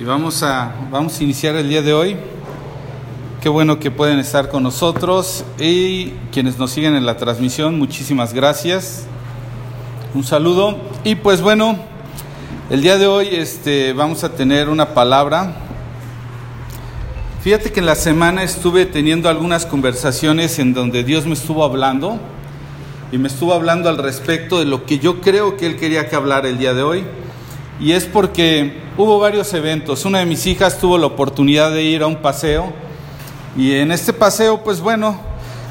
Y vamos a, vamos a iniciar el día de hoy. Qué bueno que pueden estar con nosotros y quienes nos siguen en la transmisión, muchísimas gracias. Un saludo. Y pues bueno, el día de hoy este, vamos a tener una palabra. Fíjate que en la semana estuve teniendo algunas conversaciones en donde Dios me estuvo hablando y me estuvo hablando al respecto de lo que yo creo que Él quería que hablara el día de hoy. Y es porque hubo varios eventos. Una de mis hijas tuvo la oportunidad de ir a un paseo y en este paseo, pues bueno,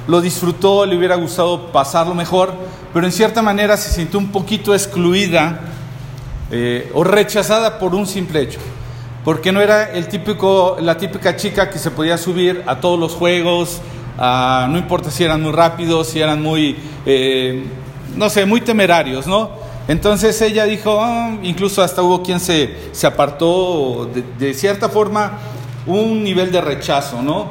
lo disfrutó, le hubiera gustado pasarlo mejor, pero en cierta manera se sintió un poquito excluida eh, o rechazada por un simple hecho, porque no era el típico, la típica chica que se podía subir a todos los juegos, no importa si eran muy rápidos, si eran muy, eh, no sé, muy temerarios, ¿no? Entonces ella dijo, ah", incluso hasta hubo quien se, se apartó de, cierta forma un nivel de rechazo, ¿no?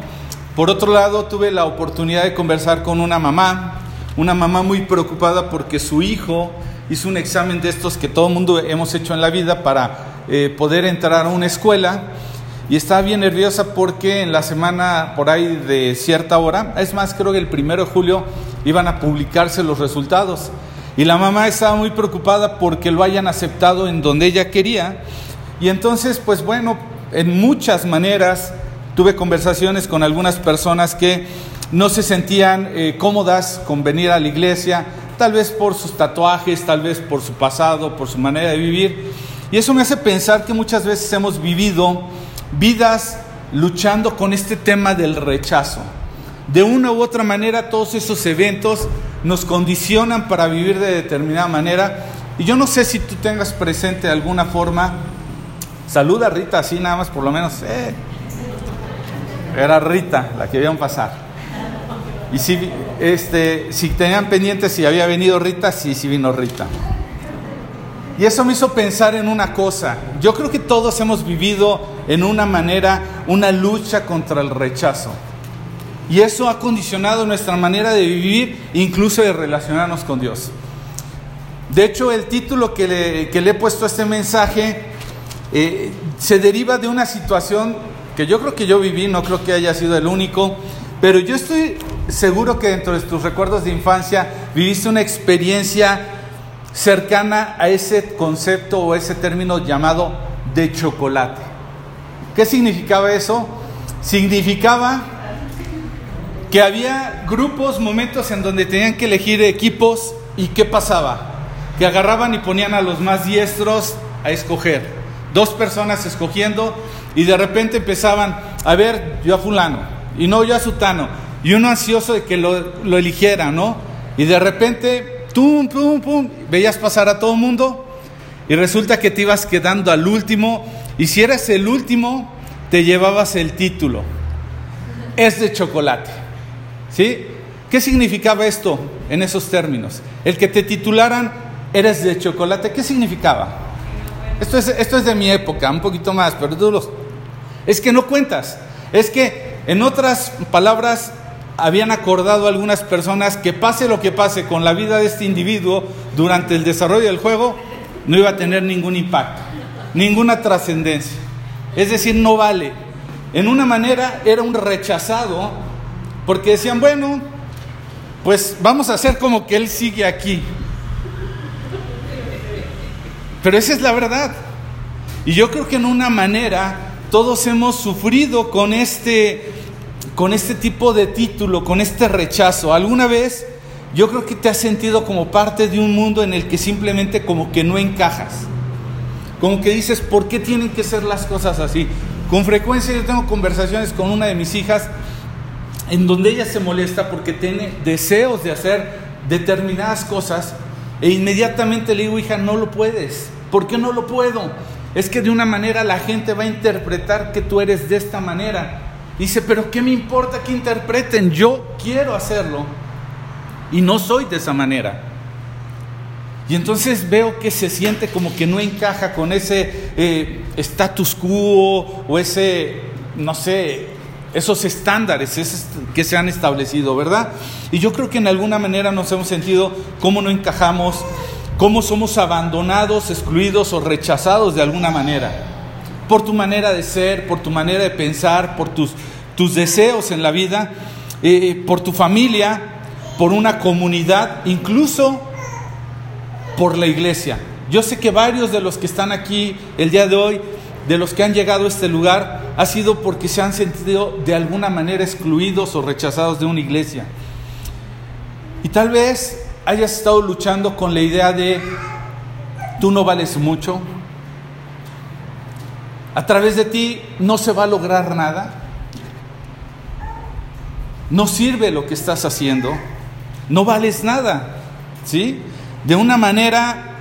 Por otro lado, tuve la oportunidad de conversar con una mamá, una mamá muy preocupada porque su hijo hizo un examen de estos que todo mundo hemos hecho en la vida para eh, poder entrar a una escuela y estaba bien nerviosa porque en la semana por ahí de cierta hora, es más, creo que el primero de julio iban a publicarse los resultados. Y la mamá estaba muy preocupada porque lo hayan aceptado en donde ella quería. Y entonces, pues bueno, en muchas maneras tuve conversaciones con algunas personas que no se sentían eh, cómodas con venir a la iglesia, tal vez por sus tatuajes, tal vez por su pasado, por su manera de vivir. Y eso me hace pensar que muchas veces hemos vivido vidas luchando con este tema del rechazo. De una u otra manera, todos esos eventos nos condicionan para vivir de determinada manera. Y yo no sé si tú tengas presente alguna forma, saluda a Rita así nada más por lo menos. Eh. Era Rita la que vieron pasar. Y si, este, si tenían pendientes si había venido Rita, sí, sí vino Rita. Y eso me hizo pensar en una cosa. Yo creo que todos hemos vivido en una manera una lucha contra el rechazo. Y eso ha condicionado nuestra manera de vivir, incluso de relacionarnos con Dios. De hecho, el título que le, que le he puesto a este mensaje eh, se deriva de una situación que yo creo que yo viví, no creo que haya sido el único, pero yo estoy seguro que dentro de tus recuerdos de infancia viviste una experiencia cercana a ese concepto o ese término llamado de chocolate. ¿Qué significaba eso? Significaba que había grupos, momentos en donde tenían que elegir equipos y ¿qué pasaba? Que agarraban y ponían a los más diestros a escoger. Dos personas escogiendo y de repente empezaban, a ver, yo a fulano, y no yo a sutano, y uno ansioso de que lo, lo eligiera, ¿no? Y de repente, tum, pum, pum, veías pasar a todo el mundo y resulta que te ibas quedando al último y si eres el último, te llevabas el título. Es de chocolate. ¿Sí? ¿Qué significaba esto en esos términos? El que te titularan eres de chocolate, ¿qué significaba? Esto es, esto es de mi época, un poquito más, pero tú los... Es que no cuentas. Es que, en otras palabras, habían acordado algunas personas que pase lo que pase con la vida de este individuo durante el desarrollo del juego, no iba a tener ningún impacto, ninguna trascendencia. Es decir, no vale. En una manera era un rechazado porque decían, bueno, pues vamos a hacer como que Él sigue aquí. Pero esa es la verdad. Y yo creo que en una manera todos hemos sufrido con este, con este tipo de título, con este rechazo. ¿Alguna vez yo creo que te has sentido como parte de un mundo en el que simplemente como que no encajas? Como que dices, ¿por qué tienen que ser las cosas así? Con frecuencia yo tengo conversaciones con una de mis hijas en donde ella se molesta porque tiene deseos de hacer determinadas cosas e inmediatamente le digo, hija, no lo puedes. ¿Por qué no lo puedo? Es que de una manera la gente va a interpretar que tú eres de esta manera. Dice, pero ¿qué me importa que interpreten? Yo quiero hacerlo y no soy de esa manera. Y entonces veo que se siente como que no encaja con ese eh, status quo o ese, no sé, esos estándares que se han establecido, ¿verdad? Y yo creo que en alguna manera nos hemos sentido cómo no encajamos, cómo somos abandonados, excluidos o rechazados de alguna manera. por tu manera de ser, por tu manera de pensar, por tus, tus deseos en la vida, eh, por tu familia, por una comunidad, incluso por la iglesia. Yo sé que varios de los que están aquí el día de hoy, de los que han llegado a este lugar, ha sido porque se han sentido de alguna manera excluidos o rechazados de una iglesia. Y tal vez hayas estado luchando con la idea de tú no vales mucho, a través de ti no se va a lograr nada, no sirve lo que estás haciendo, no vales nada, ¿sí? De una manera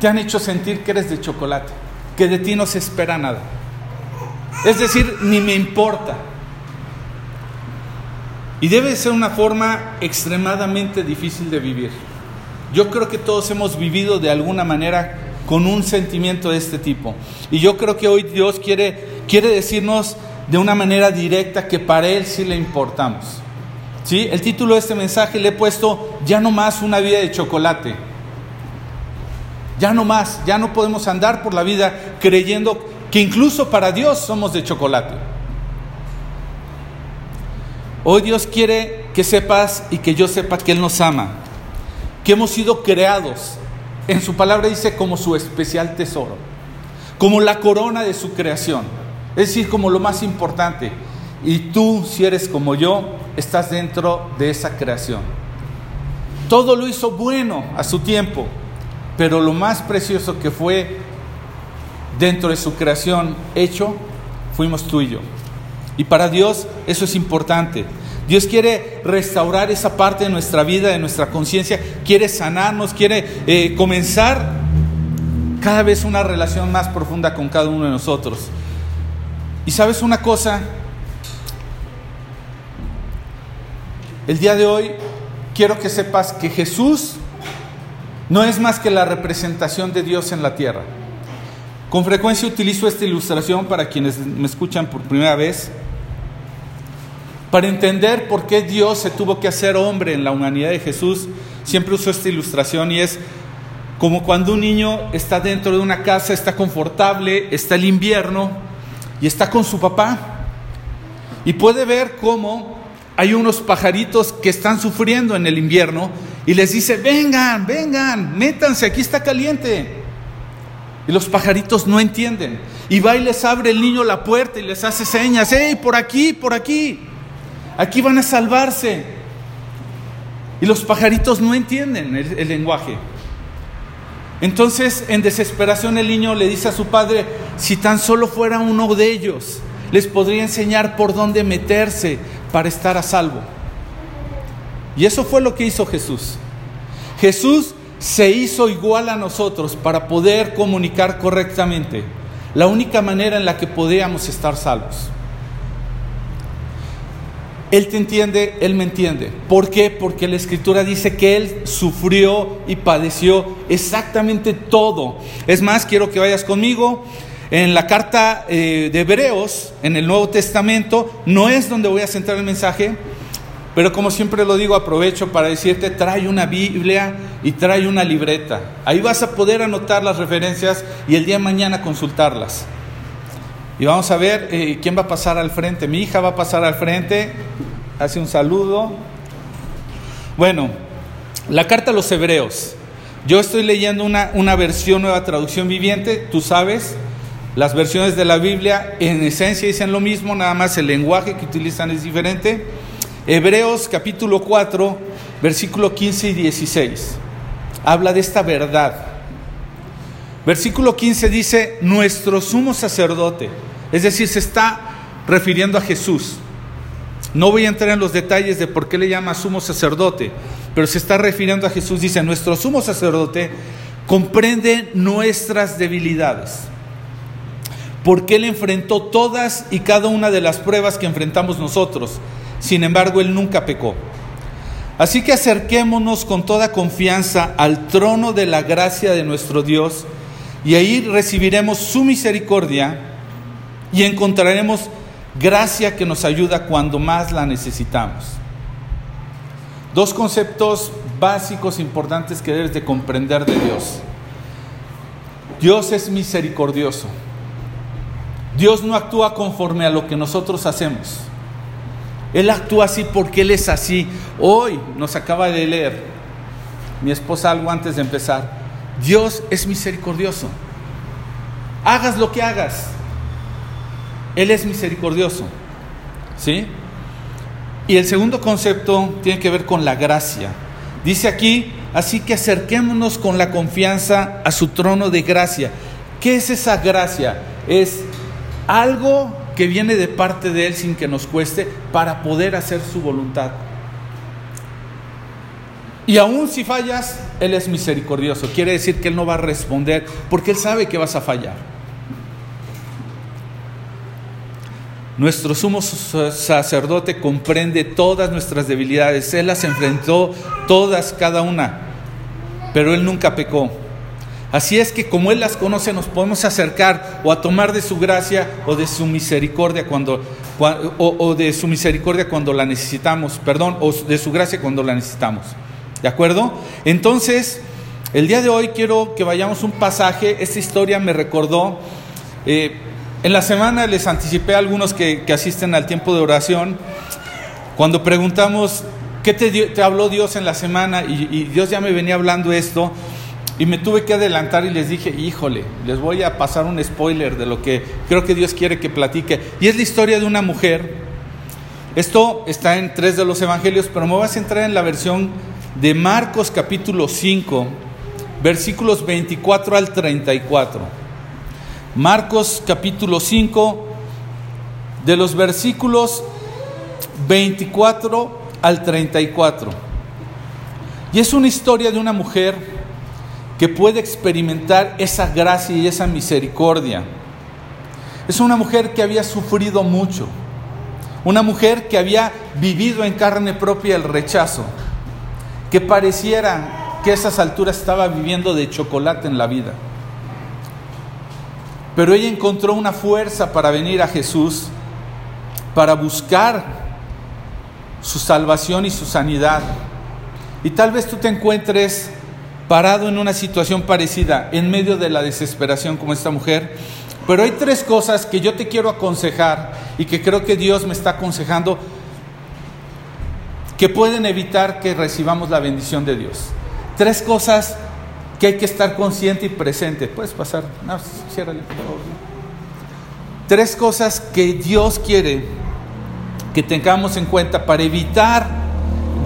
te han hecho sentir que eres de chocolate, que de ti no se espera nada. Es decir, ni me importa. Y debe ser una forma extremadamente difícil de vivir. Yo creo que todos hemos vivido de alguna manera con un sentimiento de este tipo. Y yo creo que hoy Dios quiere, quiere decirnos de una manera directa que para Él sí le importamos. ¿Sí? El título de este mensaje le he puesto ya no más una vida de chocolate. Ya no más, ya no podemos andar por la vida creyendo que incluso para Dios somos de chocolate. Hoy Dios quiere que sepas y que yo sepa que Él nos ama, que hemos sido creados. En su palabra dice como su especial tesoro, como la corona de su creación, es decir, como lo más importante. Y tú, si eres como yo, estás dentro de esa creación. Todo lo hizo bueno a su tiempo, pero lo más precioso que fue dentro de su creación hecho, fuimos tú y yo. Y para Dios eso es importante. Dios quiere restaurar esa parte de nuestra vida, de nuestra conciencia, quiere sanarnos, quiere eh, comenzar cada vez una relación más profunda con cada uno de nosotros. Y sabes una cosa, el día de hoy quiero que sepas que Jesús no es más que la representación de Dios en la tierra. Con frecuencia utilizo esta ilustración para quienes me escuchan por primera vez, para entender por qué Dios se tuvo que hacer hombre en la humanidad de Jesús. Siempre uso esta ilustración y es como cuando un niño está dentro de una casa, está confortable, está el invierno y está con su papá y puede ver cómo hay unos pajaritos que están sufriendo en el invierno y les dice, vengan, vengan, métanse, aquí está caliente. Y los pajaritos no entienden. Y va y les abre el niño la puerta y les hace señas, hey, por aquí, por aquí. Aquí van a salvarse. Y los pajaritos no entienden el, el lenguaje. Entonces, en desesperación, el niño le dice a su padre, si tan solo fuera uno de ellos, les podría enseñar por dónde meterse para estar a salvo. Y eso fue lo que hizo Jesús. Jesús se hizo igual a nosotros para poder comunicar correctamente. La única manera en la que podíamos estar salvos. Él te entiende, Él me entiende. ¿Por qué? Porque la Escritura dice que Él sufrió y padeció exactamente todo. Es más, quiero que vayas conmigo. En la carta eh, de Hebreos, en el Nuevo Testamento, no es donde voy a centrar el mensaje, pero como siempre lo digo, aprovecho para decirte, trae una Biblia y trae una libreta. Ahí vas a poder anotar las referencias y el día de mañana consultarlas. Y vamos a ver eh, quién va a pasar al frente. Mi hija va a pasar al frente. Hace un saludo. Bueno, la carta a los hebreos. Yo estoy leyendo una, una versión nueva traducción viviente. Tú sabes, las versiones de la Biblia en esencia dicen lo mismo, nada más el lenguaje que utilizan es diferente. Hebreos capítulo 4, versículo 15 y 16. Habla de esta verdad. Versículo 15 dice, nuestro sumo sacerdote, es decir, se está refiriendo a Jesús. No voy a entrar en los detalles de por qué le llama sumo sacerdote, pero se está refiriendo a Jesús. Dice, nuestro sumo sacerdote comprende nuestras debilidades, porque Él enfrentó todas y cada una de las pruebas que enfrentamos nosotros sin embargo Él nunca pecó. Así que acerquémonos con toda confianza al trono de la gracia de nuestro Dios y ahí recibiremos su misericordia y encontraremos gracia que nos ayuda cuando más la necesitamos. Dos conceptos básicos importantes que debes de comprender de Dios. Dios es misericordioso. Dios no actúa conforme a lo que nosotros hacemos. Él actúa así porque Él es así. Hoy nos acaba de leer mi esposa algo antes de empezar. Dios es misericordioso. Hagas lo que hagas. Él es misericordioso. ¿Sí? Y el segundo concepto tiene que ver con la gracia. Dice aquí, así que acerquémonos con la confianza a su trono de gracia. ¿Qué es esa gracia? Es algo que viene de parte de Él sin que nos cueste para poder hacer su voluntad. Y aún si fallas, Él es misericordioso. Quiere decir que Él no va a responder porque Él sabe que vas a fallar. Nuestro sumo sacerdote comprende todas nuestras debilidades. Él las enfrentó todas, cada una. Pero Él nunca pecó. Así es que como Él las conoce, nos podemos acercar o a tomar de su gracia o de su misericordia cuando, o, de su misericordia cuando la necesitamos, perdón, o de su gracia cuando la necesitamos. ¿De acuerdo? Entonces, el día de hoy quiero que vayamos un pasaje. Esta historia me recordó. Eh, en la semana les anticipé a algunos que, asisten al tiempo de oración, cuando preguntamos, ¿qué te, habló Dios en la semana? Y, Dios ya me venía hablando esto, y me tuve que adelantar y les dije, híjole, les voy a pasar un spoiler de lo que creo que Dios quiere que platique. Y es la historia de una mujer. Esto está en tres de los evangelios, pero me voy a centrar en la versión de Marcos capítulo 5, versículos 24 al 34. Marcos capítulo 5, de los versículos 24 al 34. Y es una historia de una mujer que puede experimentar esa gracia y esa misericordia. Es una mujer que había sufrido mucho, una mujer que había vivido en carne propia el rechazo, que pareciera que a esas alturas estaba viviendo de chocolate en la vida. Pero ella encontró una fuerza para venir a Jesús, para buscar su salvación y su sanidad. Y tal vez tú te encuentres parado en una situación parecida, en medio de la desesperación como esta mujer. Pero hay tres cosas que yo te quiero aconsejar y que creo que Dios me está aconsejando que pueden evitar que recibamos la bendición de Dios. Tres cosas que hay que estar consciente y presente. Puedes pasar, no, ciérrale, por favor. Tres cosas que Dios quiere que tengamos en cuenta para evitar,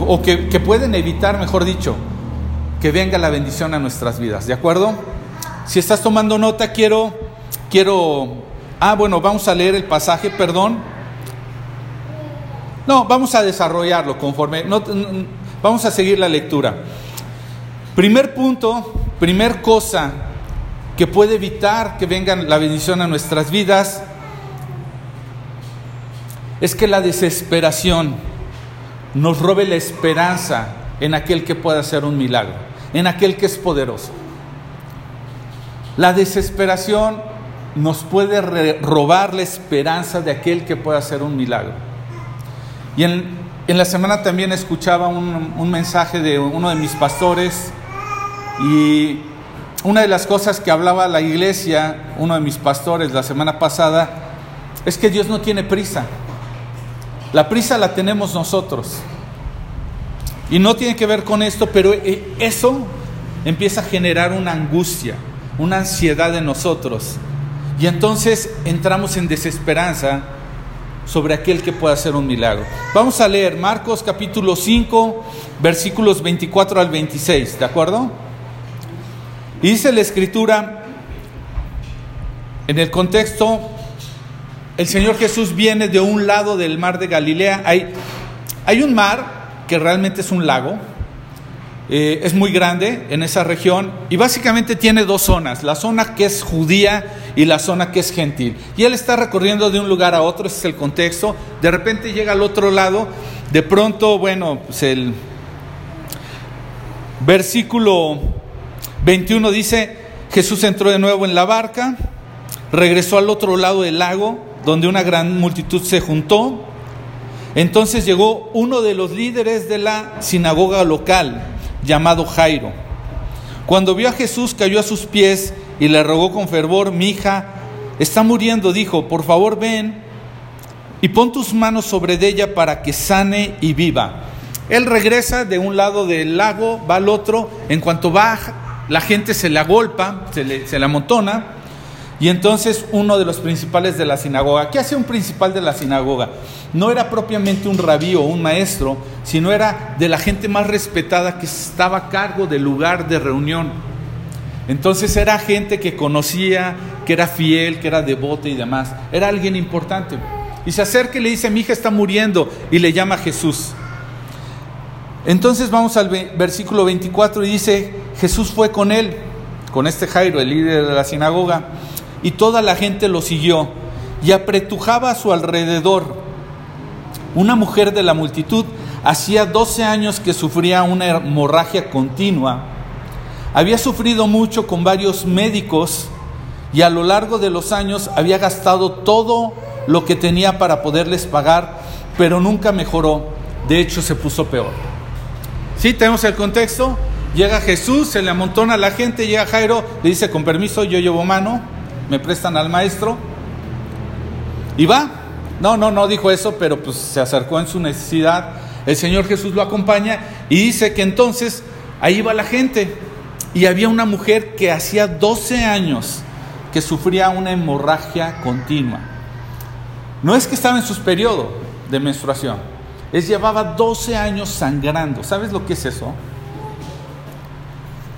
o que, que pueden evitar, mejor dicho, que venga la bendición a nuestras vidas. ¿De acuerdo? Si estás tomando nota, quiero, quiero, ah, bueno, vamos a leer el pasaje, perdón. No, vamos a desarrollarlo conforme, no, vamos a seguir la lectura. Primer punto, primer cosa que puede evitar que venga la bendición a nuestras vidas es que la desesperación nos robe la esperanza en aquel que puede hacer un milagro, en aquel que es poderoso. La desesperación nos puede robar la esperanza de aquel que puede hacer un milagro. Y en, la semana también escuchaba un, un mensaje de uno de mis pastores y una de las cosas que hablaba la iglesia, uno de mis pastores la semana pasada, es que Dios no tiene prisa. La prisa la tenemos nosotros. Y no tiene que ver con esto, pero eh, eso empieza a generar una angustia, una ansiedad en nosotros. Y entonces entramos en desesperanza sobre aquel que pueda hacer un milagro. Vamos a leer Marcos capítulo 5, versículos 24 al 26, ¿de acuerdo? Y dice la escritura, en el contexto, el Señor Jesús viene de un lado del mar de Galilea. Hay, hay un mar que realmente es un lago, eh, es muy grande en esa región y básicamente tiene dos zonas, la zona que es judía y la zona que es gentil. Y él está recorriendo de un lugar a otro, ese es el contexto, de repente llega al otro lado, de pronto, bueno, pues el versículo 21 dice, Jesús entró de nuevo en la barca, regresó al otro lado del lago, donde una gran multitud se juntó. Entonces llegó uno de los líderes de la sinagoga local, llamado Jairo. Cuando vio a Jesús, cayó a sus pies y le rogó con fervor, mi hija está muriendo, dijo, por favor ven y pon tus manos sobre ella para que sane y viva. Él regresa de un lado del lago, va al otro, en cuanto va, la gente se le agolpa, se le, amontona, y entonces uno de los principales de la sinagoga, ¿qué hace un principal de la sinagoga? No era propiamente un rabí o un maestro, sino era de la gente más respetada que estaba a cargo del lugar de reunión. Entonces era gente que conocía, que era fiel, que era devota y demás. Era alguien importante. Y se acerca y le dice, mi hija está muriendo, y le llama Jesús. Entonces vamos al versículo 24 y dice, Jesús fue con él, con este Jairo, el líder de la sinagoga y toda la gente lo siguió y apretujaba a su alrededor. Una mujer de la multitud hacía 12 años que sufría una hemorragia continua. Había sufrido mucho con varios médicos y a lo largo de los años había gastado todo lo que tenía para poderles pagar, pero nunca mejoró. De hecho, se puso peor. ¿Sí? Tenemos el contexto. Llega Jesús, se le amontona a la gente, llega Jairo, le dice, con permiso, yo llevo mano me prestan al maestro y va. No, no, no dijo eso, pero pues se acercó en su necesidad. El Señor Jesús lo acompaña y dice que entonces ahí va la gente. Y había una mujer que hacía 12 años que sufría una hemorragia continua. No es que estaba en su periodo de menstruación, es llevaba 12 años sangrando. ¿Sabes lo que es eso?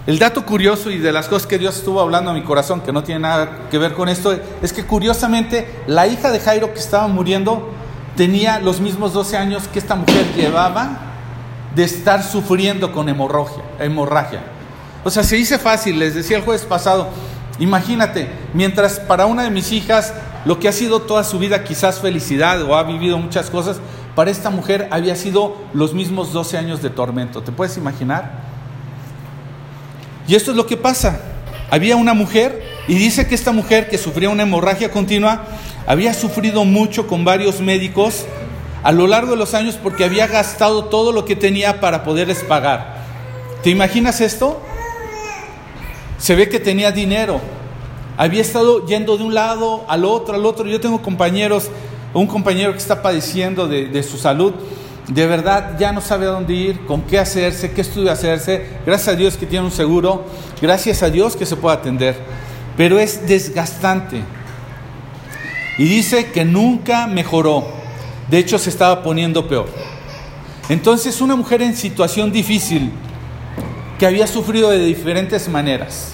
El dato curioso y de las cosas que Dios estuvo hablando a mi corazón, que no tiene nada que ver con esto, es que curiosamente la hija de Jairo que estaba muriendo tenía los mismos 12 años que esta mujer llevaba de estar sufriendo con hemorragia. hemorragia. O sea, se dice fácil, les decía el jueves pasado, imagínate, mientras para una de mis hijas lo que ha sido toda su vida quizás felicidad o ha vivido muchas cosas, para esta mujer había sido los mismos 12 años de tormento. ¿Te puedes imaginar? Y esto es lo que pasa. Había una mujer y dice que esta mujer que sufría una hemorragia continua había sufrido mucho con varios médicos a lo largo de los años porque había gastado todo lo que tenía para poderles pagar. ¿Te imaginas esto? Se ve que tenía dinero. Había estado yendo de un lado al otro, al otro. Yo tengo compañeros, un compañero que está padeciendo de, de su salud de verdad ya no sabe a dónde ir, con qué hacerse, qué estudio hacerse. Gracias a Dios que tiene un seguro, gracias a Dios que se puede atender, pero es desgastante. Y dice que nunca mejoró, de hecho se estaba poniendo peor. Entonces una mujer en situación difícil, que había sufrido de diferentes maneras.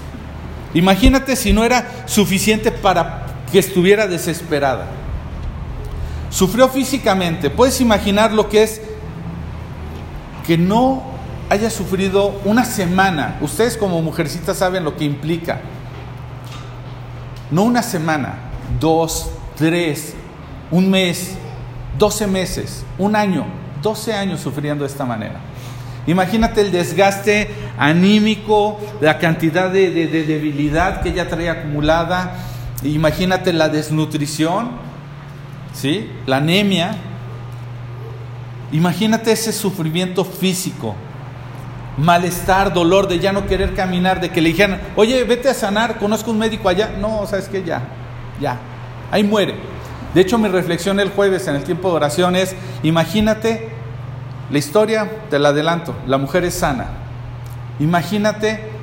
Imagínate si no era suficiente para que estuviera desesperada. Sufrió físicamente. Puedes imaginar lo que es que no haya sufrido una semana. Ustedes como mujercitas saben lo que implica. No una semana, dos, tres, un mes, doce meses, un año, doce años sufriendo de esta manera. Imagínate el desgaste anímico, la cantidad de, de debilidad que ella traía acumulada. Imagínate la desnutrición ¿sí? La anemia. Imagínate ese sufrimiento físico, malestar, dolor de ya no querer caminar, de que le dijeran, oye, vete a sanar, conozco un médico allá. No, sabes que ya, ya, ahí muere. De hecho, mi reflexión el jueves en el tiempo de oración es, imagínate la historia, te la adelanto, la mujer es sana. Imagínate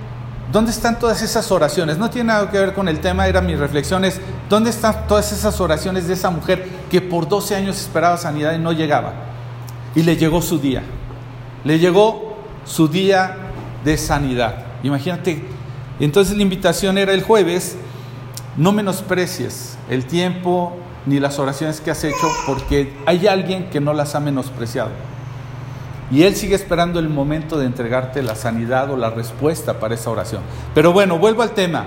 ¿Dónde están todas esas oraciones? No tiene nada que ver con el tema, eran mis reflexiones. ¿Dónde están todas esas oraciones de esa mujer que por 12 años esperaba sanidad y no llegaba? Y le llegó su día. Le llegó su día de sanidad. Imagínate. Entonces la invitación era el jueves, no menosprecies el tiempo ni las oraciones que has hecho porque hay alguien que no las ha menospreciado. Y Él sigue esperando el momento de entregarte la sanidad o la respuesta para esa oración. Pero bueno, vuelvo al tema.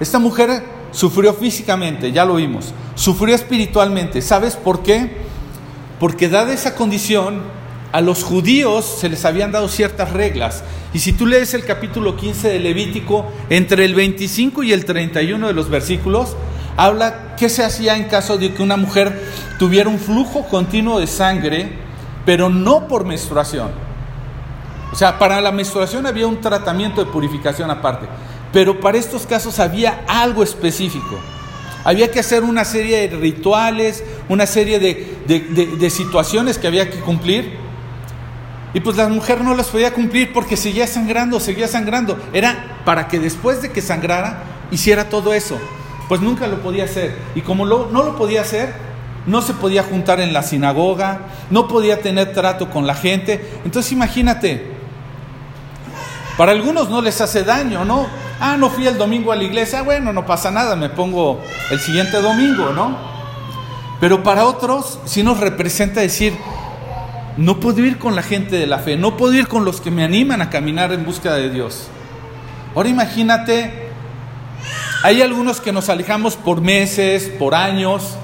Esta mujer sufrió físicamente, ya lo vimos. Sufrió espiritualmente. ¿Sabes por qué? Porque dada esa condición, a los judíos se les habían dado ciertas reglas. Y si tú lees el capítulo 15 de Levítico, entre el 25 y el 31 de los versículos, habla qué se hacía en caso de que una mujer tuviera un flujo continuo de sangre pero no por menstruación. O sea, para la menstruación había un tratamiento de purificación aparte. Pero para estos casos había algo específico. Había que hacer una serie de rituales, una serie de, situaciones que había que cumplir. Y pues la mujer no las podía cumplir porque seguía sangrando, seguía sangrando. Era para que después de que sangrara hiciera todo eso. Pues nunca lo podía hacer. Y como no lo podía hacer, no se podía juntar en la sinagoga, no podía tener trato con la gente. Entonces imagínate, para algunos no les hace daño, ¿no? Ah, no fui el domingo a la iglesia, bueno, no pasa nada, me pongo el siguiente domingo, ¿no? Pero para otros sí nos representa decir, no puedo ir con la gente de la fe, no puedo ir con los que me animan a caminar en búsqueda de Dios. Ahora imagínate, hay algunos que nos alejamos por meses, por años,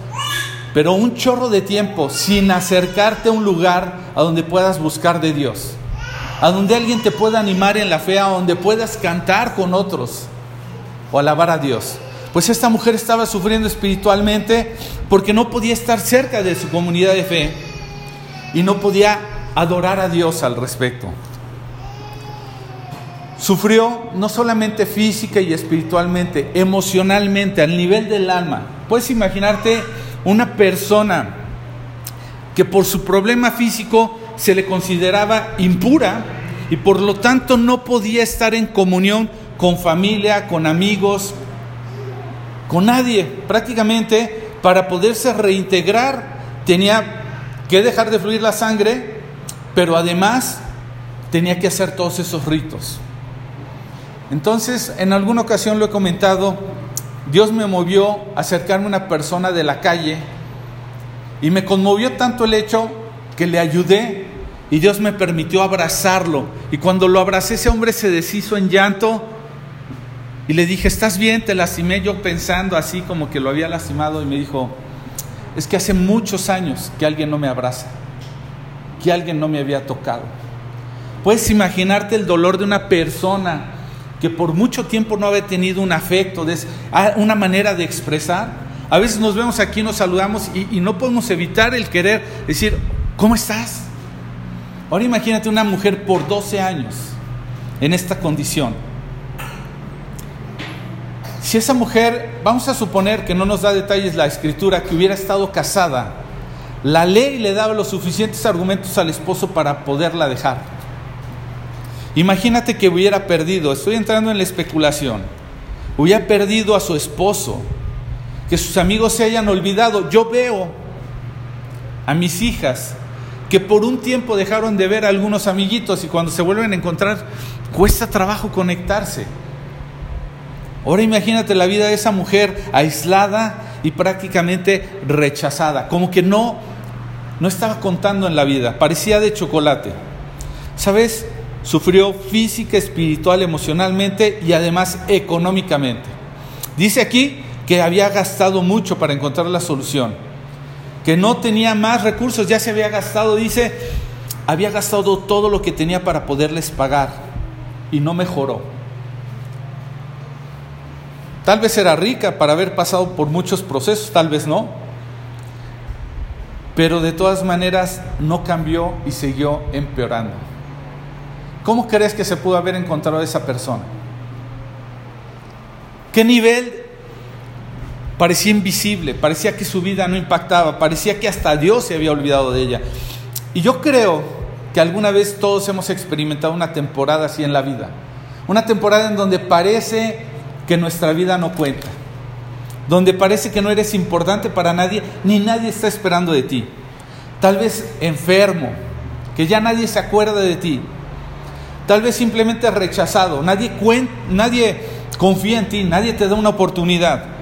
pero un chorro de tiempo sin acercarte a un lugar a donde puedas buscar de Dios a donde alguien te pueda animar en la fe, a donde puedas cantar con otros o alabar a Dios. Pues esta mujer estaba sufriendo espiritualmente porque no podía estar cerca de su comunidad de fe y no podía adorar a Dios al respecto. Sufrió no solamente física y espiritualmente, emocionalmente, al nivel del alma. Puedes imaginarte una persona que por su problema físico se le consideraba impura y por lo tanto no podía estar en comunión con familia, con amigos, con nadie. Prácticamente para poderse reintegrar tenía que dejar de fluir la sangre, pero además tenía que hacer todos esos ritos. Entonces, en alguna ocasión lo he comentado, Dios me movió a acercarme a una persona de la calle y me conmovió tanto el hecho que le ayudé y Dios me permitió abrazarlo. Y cuando lo abracé, ese hombre se deshizo en llanto y le dije, ¿estás bien? Te lastimé yo pensando así como que lo había lastimado y me dijo, es que hace muchos años que alguien no me abraza, que alguien no me había tocado. Puedes imaginarte el dolor de una persona que por mucho tiempo no había tenido un afecto, una manera de expresar. A veces nos vemos aquí, nos saludamos y no podemos evitar el querer decir, ¿cómo estás? Ahora imagínate una mujer por 12 años en esta condición. Si esa mujer, vamos a suponer que no nos da detalles la escritura, que hubiera estado casada, la ley le daba los suficientes argumentos al esposo para poderla dejar. Imagínate que hubiera perdido, estoy entrando en la especulación, hubiera perdido a su esposo, que sus amigos se hayan olvidado. Yo veo a mis hijas que por un tiempo dejaron de ver a algunos amiguitos y cuando se vuelven a encontrar cuesta trabajo conectarse. Ahora imagínate la vida de esa mujer aislada y prácticamente rechazada, como que no no estaba contando en la vida, parecía de chocolate. ¿Sabes? Sufrió física, espiritual, emocionalmente y además económicamente. Dice aquí que había gastado mucho para encontrar la solución que no tenía más recursos, ya se había gastado, dice, había gastado todo lo que tenía para poderles pagar y no mejoró. Tal vez era rica para haber pasado por muchos procesos, tal vez no, pero de todas maneras no cambió y siguió empeorando. ¿Cómo crees que se pudo haber encontrado esa persona? ¿Qué nivel parecía invisible, parecía que su vida no impactaba, parecía que hasta Dios se había olvidado de ella. Y yo creo que alguna vez todos hemos experimentado una temporada así en la vida, una temporada en donde parece que nuestra vida no cuenta, donde parece que no eres importante para nadie, ni nadie está esperando de ti. Tal vez enfermo, que ya nadie se acuerda de ti. Tal vez simplemente rechazado, nadie, nadie confía en ti, nadie te da una oportunidad.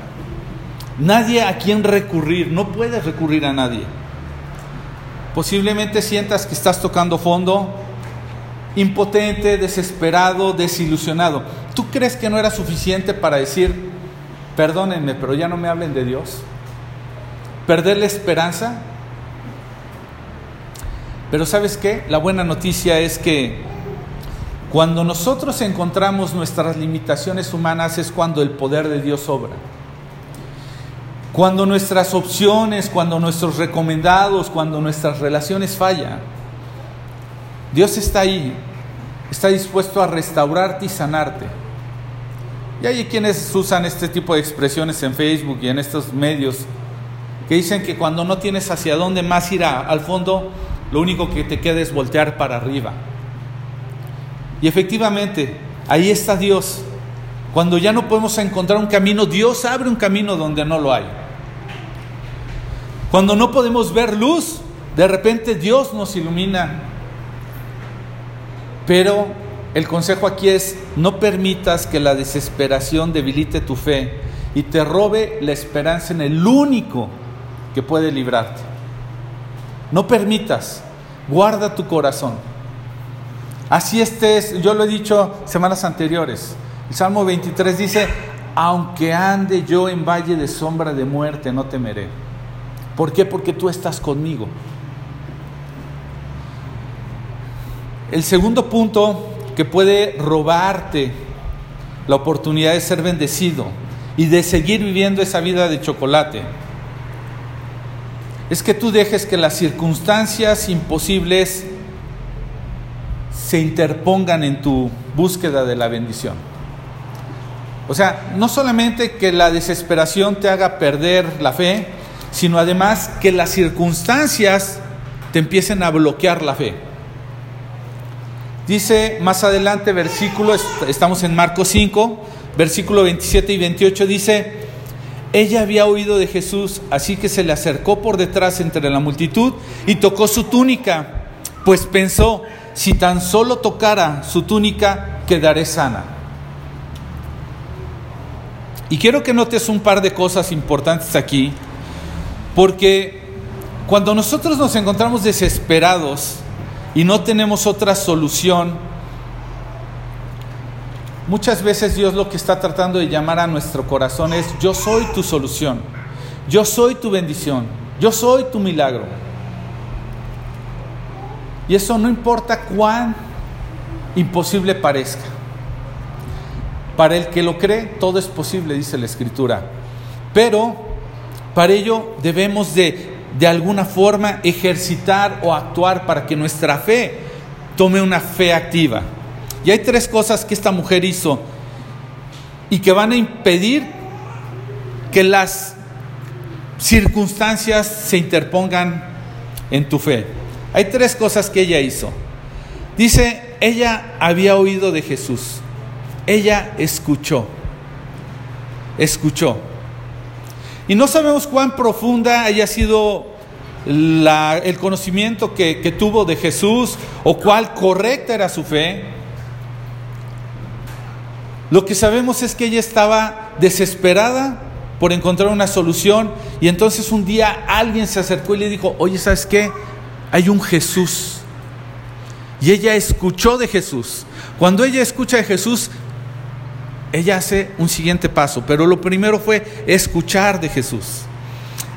Nadie a quien recurrir, no puedes recurrir a nadie. Posiblemente sientas que estás tocando fondo, impotente, desesperado, desilusionado. ¿Tú crees que no era suficiente para decir, perdónenme, pero ya no me hablen de Dios? ¿Perder la esperanza? Pero sabes qué? La buena noticia es que cuando nosotros encontramos nuestras limitaciones humanas es cuando el poder de Dios obra. Cuando nuestras opciones, cuando nuestros recomendados, cuando nuestras relaciones fallan, Dios está ahí, está dispuesto a restaurarte y sanarte. Y hay quienes usan este tipo de expresiones en Facebook y en estos medios que dicen que cuando no tienes hacia dónde más ir al fondo, lo único que te queda es voltear para arriba. Y efectivamente, ahí está Dios. Cuando ya no podemos encontrar un camino, Dios abre un camino donde no lo hay. Cuando no podemos ver luz, de repente Dios nos ilumina. Pero el consejo aquí es, no permitas que la desesperación debilite tu fe y te robe la esperanza en el único que puede librarte. No permitas, guarda tu corazón. Así estés, yo lo he dicho semanas anteriores. El Salmo 23 dice, aunque ande yo en valle de sombra de muerte, no temeré. ¿Por qué? Porque tú estás conmigo. El segundo punto que puede robarte la oportunidad de ser bendecido y de seguir viviendo esa vida de chocolate es que tú dejes que las circunstancias imposibles se interpongan en tu búsqueda de la bendición. O sea, no solamente que la desesperación te haga perder la fe, sino además que las circunstancias te empiecen a bloquear la fe. Dice más adelante, versículo, estamos en Marcos 5, versículo 27 y 28, dice, ella había oído de Jesús, así que se le acercó por detrás entre la multitud y tocó su túnica, pues pensó, si tan solo tocara su túnica, quedaré sana. Y quiero que notes un par de cosas importantes aquí, porque cuando nosotros nos encontramos desesperados y no tenemos otra solución, Muchas veces Dios lo que está tratando de llamar a nuestro corazón es, yo soy tu solución, yo soy tu bendición, yo soy tu milagro. Y eso no importa cuán imposible parezca. Para el que lo cree, todo es posible, dice la Escritura. Pero para ello debemos de, de alguna forma, ejercitar o actuar para que nuestra fe tome una fe activa. Y hay tres cosas que esta mujer hizo y que van a impedir que las circunstancias se interpongan en tu fe. Hay tres cosas que ella hizo. Dice, ella había oído de Jesús. Ella escuchó. Escuchó. Y no sabemos cuán profunda haya sido el conocimiento que, que tuvo de Jesús o cuál correcta era su fe. Lo que sabemos es que ella estaba desesperada por encontrar una solución y entonces un día alguien se acercó y le dijo, oye, ¿sabes qué? Hay un Jesús. Y ella escuchó de Jesús. Cuando ella escucha de Jesús, ella hace un siguiente paso, pero lo primero fue escuchar de Jesús.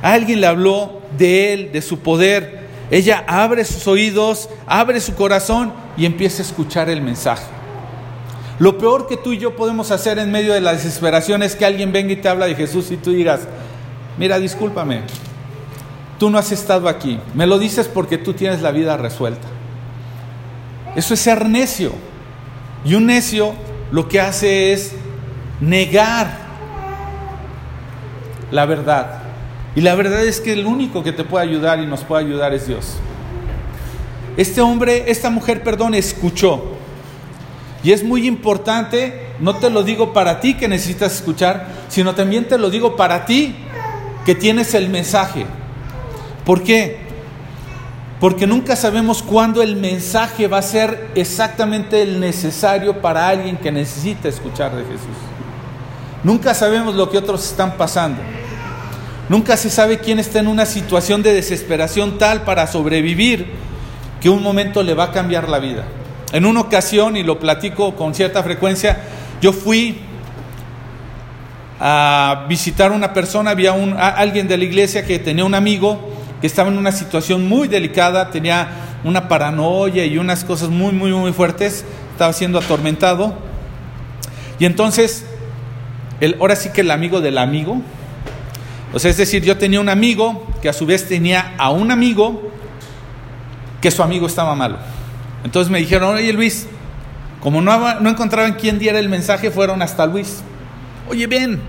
Alguien le habló de él, de su poder. Ella abre sus oídos, abre su corazón y empieza a escuchar el mensaje. Lo peor que tú y yo podemos hacer en medio de la desesperación es que alguien venga y te habla de Jesús y tú digas, mira, discúlpame, tú no has estado aquí, me lo dices porque tú tienes la vida resuelta. Eso es ser necio. Y un necio lo que hace es negar la verdad. Y la verdad es que el único que te puede ayudar y nos puede ayudar es Dios. Este hombre, esta mujer, perdón, escuchó. Y es muy importante, no te lo digo para ti que necesitas escuchar, sino también te lo digo para ti que tienes el mensaje. ¿Por qué? Porque nunca sabemos cuándo el mensaje va a ser exactamente el necesario para alguien que necesita escuchar de Jesús. Nunca sabemos lo que otros están pasando. Nunca se sabe quién está en una situación de desesperación tal para sobrevivir que un momento le va a cambiar la vida. En una ocasión, y lo platico con cierta frecuencia, yo fui a visitar a una persona, había alguien de la iglesia que tenía un amigo que estaba en una situación muy delicada, tenía una paranoia y unas cosas muy, muy, muy fuertes, estaba siendo atormentado. Y entonces, el, ahora sí que el amigo del amigo, o sea, es decir, yo tenía un amigo que a su vez tenía a un amigo que su amigo estaba malo. Entonces me dijeron, oye Luis, como no, no encontraban quién diera el mensaje, fueron hasta Luis. oye, ven.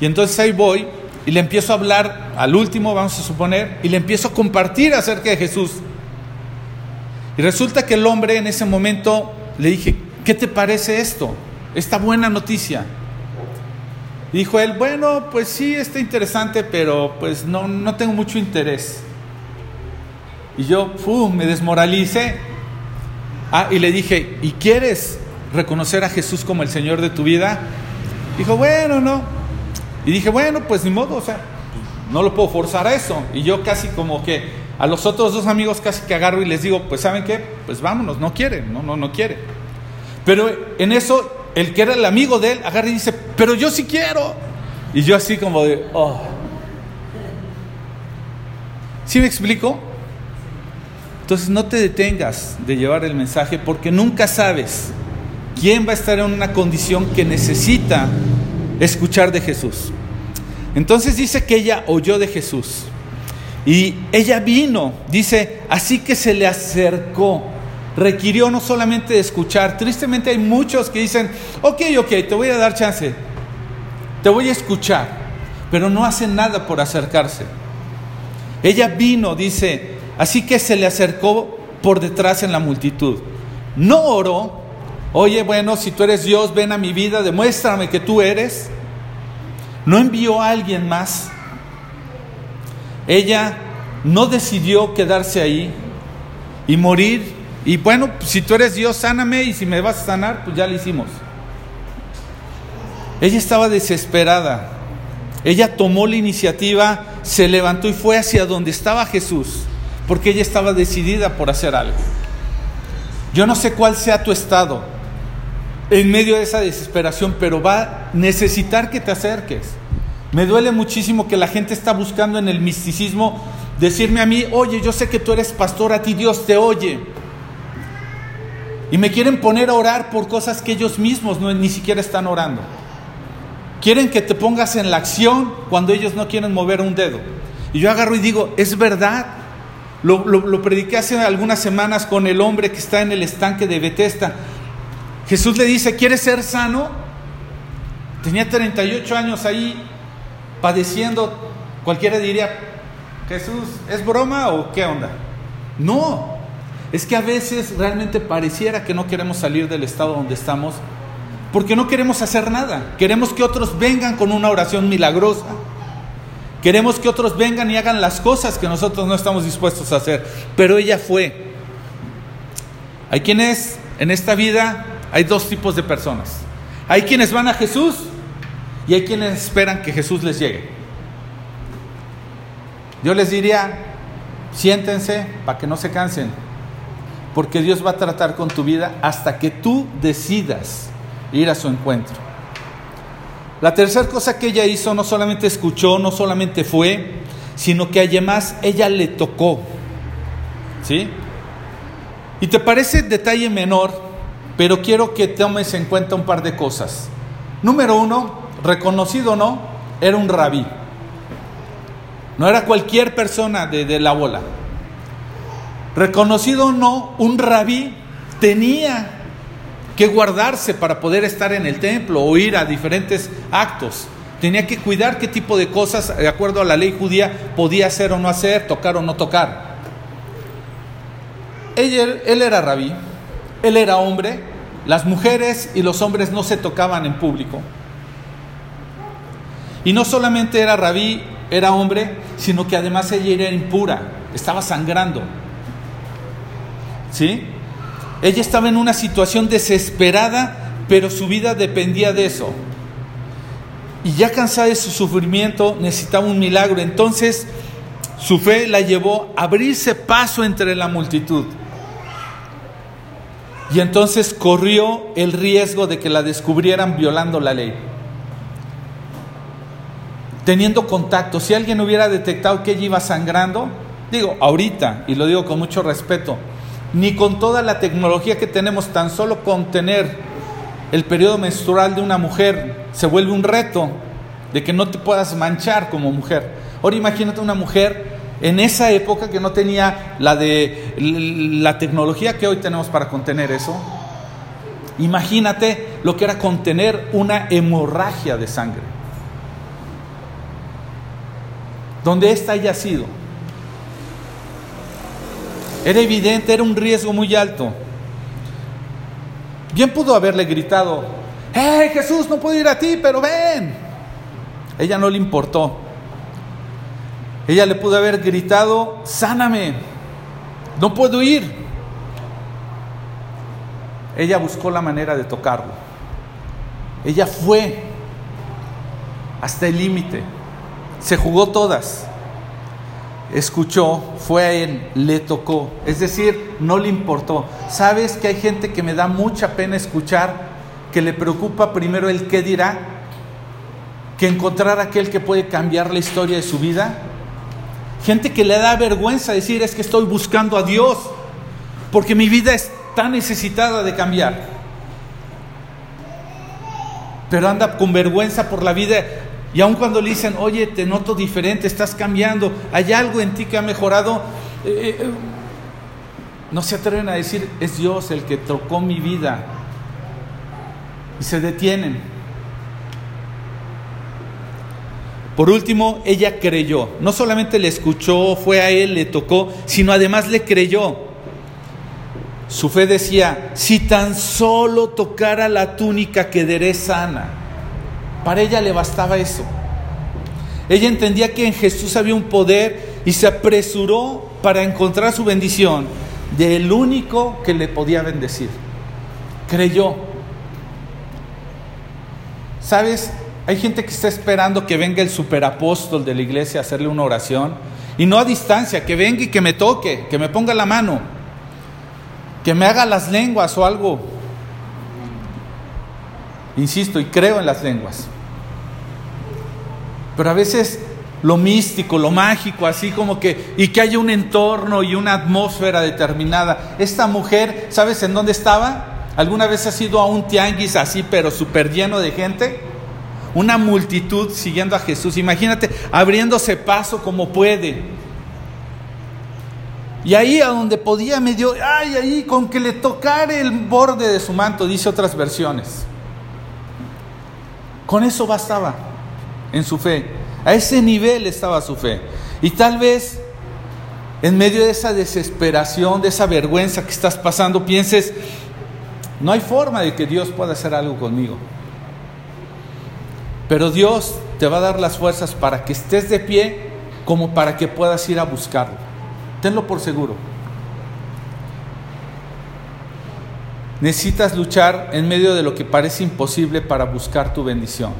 Y entonces ahí voy y le empiezo a hablar al último, vamos a suponer, y le empiezo a compartir acerca de Jesús. Y resulta que el hombre en ese momento le dije, ¿qué te parece esto? Esta buena noticia. Dijo él, bueno, pues sí, está interesante, pero pues no, no tengo mucho interés. Y yo, me desmoralicé. Ah, y le dije, ¿y quieres reconocer a Jesús como el Señor de tu vida? Dijo, bueno, no. Y dije, bueno, pues ni modo, o sea, no lo puedo forzar a eso. Y yo casi como que a los otros dos amigos casi que agarro y les digo, pues ¿saben qué? Pues vámonos, no quiere, no, no, no quiere. Pero en eso, el que era el amigo de él agarra y dice, pero yo sí quiero. Y yo así como de, oh. ¿Sí me explico? Entonces no te detengas de llevar el mensaje porque nunca sabes quién va a estar en una condición que necesita escuchar de Jesús. Entonces dice que ella oyó de Jesús y ella vino, dice, así que se le acercó. Requirió no solamente de escuchar, tristemente hay muchos que dicen, ok, ok, te voy a dar chance, te voy a escuchar, pero no hacen nada por acercarse. Ella vino, dice, Así que se le acercó por detrás en la multitud. No oró, oye, bueno, si tú eres Dios, ven a mi vida, demuéstrame que tú eres. No envió a alguien más. Ella no decidió quedarse ahí y morir. Y bueno, si tú eres Dios, sáname y si me vas a sanar, pues ya lo hicimos. Ella estaba desesperada. Ella tomó la iniciativa, se levantó y fue hacia donde estaba Jesús porque ella estaba decidida por hacer algo. Yo no sé cuál sea tu estado en medio de esa desesperación, pero va a necesitar que te acerques. Me duele muchísimo que la gente está buscando en el misticismo decirme a mí, oye, yo sé que tú eres pastor, a ti Dios te oye. Y me quieren poner a orar por cosas que ellos mismos no, ni siquiera están orando. Quieren que te pongas en la acción cuando ellos no quieren mover un dedo. Y yo agarro y digo, es verdad. Lo, prediqué hace algunas semanas con el hombre que está en el estanque de Bethesda. Jesús le dice, ¿quieres ser sano? Tenía 38 años ahí padeciendo. Cualquiera diría, Jesús, ¿es broma o qué onda? No, es que a veces realmente pareciera que no queremos salir del estado donde estamos porque no queremos hacer nada. Queremos que otros vengan con una oración milagrosa. Queremos que otros vengan y hagan las cosas que nosotros no estamos dispuestos a hacer. Pero ella fue. Hay quienes en esta vida, hay dos tipos de personas. Hay quienes van a Jesús y hay quienes esperan que Jesús les llegue. Yo les diría, siéntense para que no se cansen, porque Dios va a tratar con tu vida hasta que tú decidas ir a su encuentro. La tercera cosa que ella hizo no solamente escuchó, no solamente fue, sino que además ella le tocó. ¿Sí? Y te parece detalle menor, pero quiero que tomes en cuenta un par de cosas. Número uno, reconocido o no, era un rabí. No era cualquier persona de, de la bola. Reconocido o no, un rabí tenía que guardarse para poder estar en el templo o ir a diferentes actos. Tenía que cuidar qué tipo de cosas, de acuerdo a la ley judía, podía hacer o no hacer, tocar o no tocar. Él, él era rabí, él era hombre, las mujeres y los hombres no se tocaban en público. Y no solamente era rabí, era hombre, sino que además ella era impura, estaba sangrando. ¿Sí? Ella estaba en una situación desesperada, pero su vida dependía de eso. Y ya cansada de su sufrimiento, necesitaba un milagro. Entonces, su fe la llevó a abrirse paso entre la multitud. Y entonces corrió el riesgo de que la descubrieran violando la ley. Teniendo contacto, si alguien hubiera detectado que ella iba sangrando, digo, ahorita, y lo digo con mucho respeto, ni con toda la tecnología que tenemos, tan solo con tener el periodo menstrual de una mujer se vuelve un reto de que no te puedas manchar como mujer. Ahora imagínate una mujer en esa época que no tenía la de la tecnología que hoy tenemos para contener eso. Imagínate lo que era contener una hemorragia de sangre. Donde ésta haya sido. Era evidente, era un riesgo muy alto. Bien pudo haberle gritado, ¡Hey Jesús, no puedo ir a ti, pero ven! Ella no le importó. Ella le pudo haber gritado, sáname, no puedo ir. Ella buscó la manera de tocarlo. Ella fue hasta el límite, se jugó todas escuchó, fue a él, le tocó, es decir, no le importó. ¿Sabes que hay gente que me da mucha pena escuchar, que le preocupa primero el qué dirá, que encontrar aquel que puede cambiar la historia de su vida? Gente que le da vergüenza decir es que estoy buscando a Dios, porque mi vida está necesitada de cambiar. Pero anda con vergüenza por la vida y aun cuando le dicen, oye, te noto diferente, estás cambiando, hay algo en ti que ha mejorado, eh, eh, no se atreven a decir, es Dios el que tocó mi vida. Y se detienen. Por último, ella creyó. No solamente le escuchó, fue a él, le tocó, sino además le creyó. Su fe decía, si tan solo tocara la túnica quedaré sana. Para ella le bastaba eso. Ella entendía que en Jesús había un poder y se apresuró para encontrar su bendición del único que le podía bendecir. Creyó. ¿Sabes? Hay gente que está esperando que venga el superapóstol de la iglesia a hacerle una oración. Y no a distancia, que venga y que me toque, que me ponga la mano, que me haga las lenguas o algo. Insisto, y creo en las lenguas. Pero a veces lo místico, lo mágico, así como que, y que haya un entorno y una atmósfera determinada. Esta mujer, ¿sabes en dónde estaba? ¿Alguna vez has ido a un tianguis así, pero súper lleno de gente? Una multitud siguiendo a Jesús. Imagínate, abriéndose paso como puede. Y ahí a donde podía medio, ay, ahí con que le tocara el borde de su manto, dice otras versiones. Con eso bastaba en su fe. A ese nivel estaba su fe. Y tal vez en medio de esa desesperación, de esa vergüenza que estás pasando, pienses, no hay forma de que Dios pueda hacer algo conmigo. Pero Dios te va a dar las fuerzas para que estés de pie como para que puedas ir a buscarlo. Tenlo por seguro. Necesitas luchar en medio de lo que parece imposible para buscar tu bendición.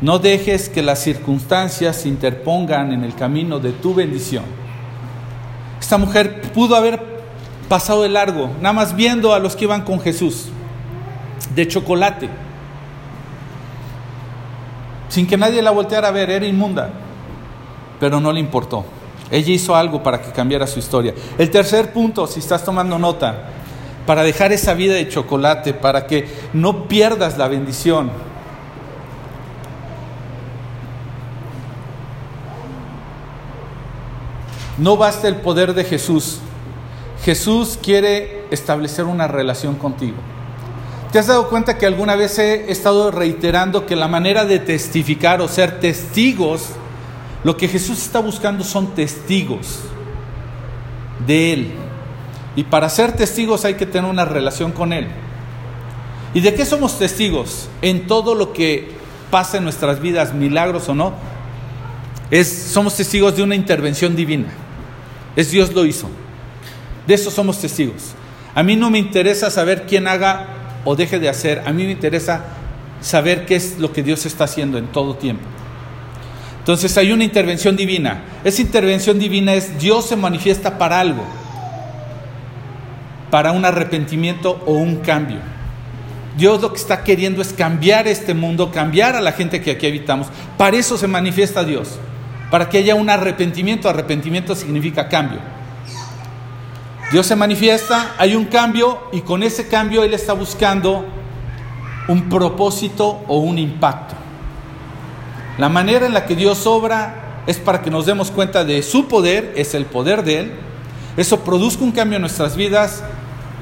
No dejes que las circunstancias se interpongan en el camino de tu bendición. Esta mujer pudo haber pasado de largo, nada más viendo a los que iban con Jesús, de chocolate, sin que nadie la volteara a ver, era inmunda, pero no le importó. Ella hizo algo para que cambiara su historia. El tercer punto, si estás tomando nota, para dejar esa vida de chocolate, para que no pierdas la bendición. No basta el poder de Jesús. Jesús quiere establecer una relación contigo. ¿Te has dado cuenta que alguna vez he estado reiterando que la manera de testificar o ser testigos, lo que Jesús está buscando son testigos de Él? Y para ser testigos hay que tener una relación con Él. ¿Y de qué somos testigos? En todo lo que pasa en nuestras vidas, milagros o no, es, somos testigos de una intervención divina. Es Dios lo hizo. De eso somos testigos. A mí no me interesa saber quién haga o deje de hacer. A mí me interesa saber qué es lo que Dios está haciendo en todo tiempo. Entonces hay una intervención divina. Esa intervención divina es Dios se manifiesta para algo para un arrepentimiento o un cambio. Dios lo que está queriendo es cambiar este mundo, cambiar a la gente que aquí habitamos. Para eso se manifiesta Dios, para que haya un arrepentimiento. Arrepentimiento significa cambio. Dios se manifiesta, hay un cambio y con ese cambio Él está buscando un propósito o un impacto. La manera en la que Dios obra es para que nos demos cuenta de su poder, es el poder de Él. Eso produzca un cambio en nuestras vidas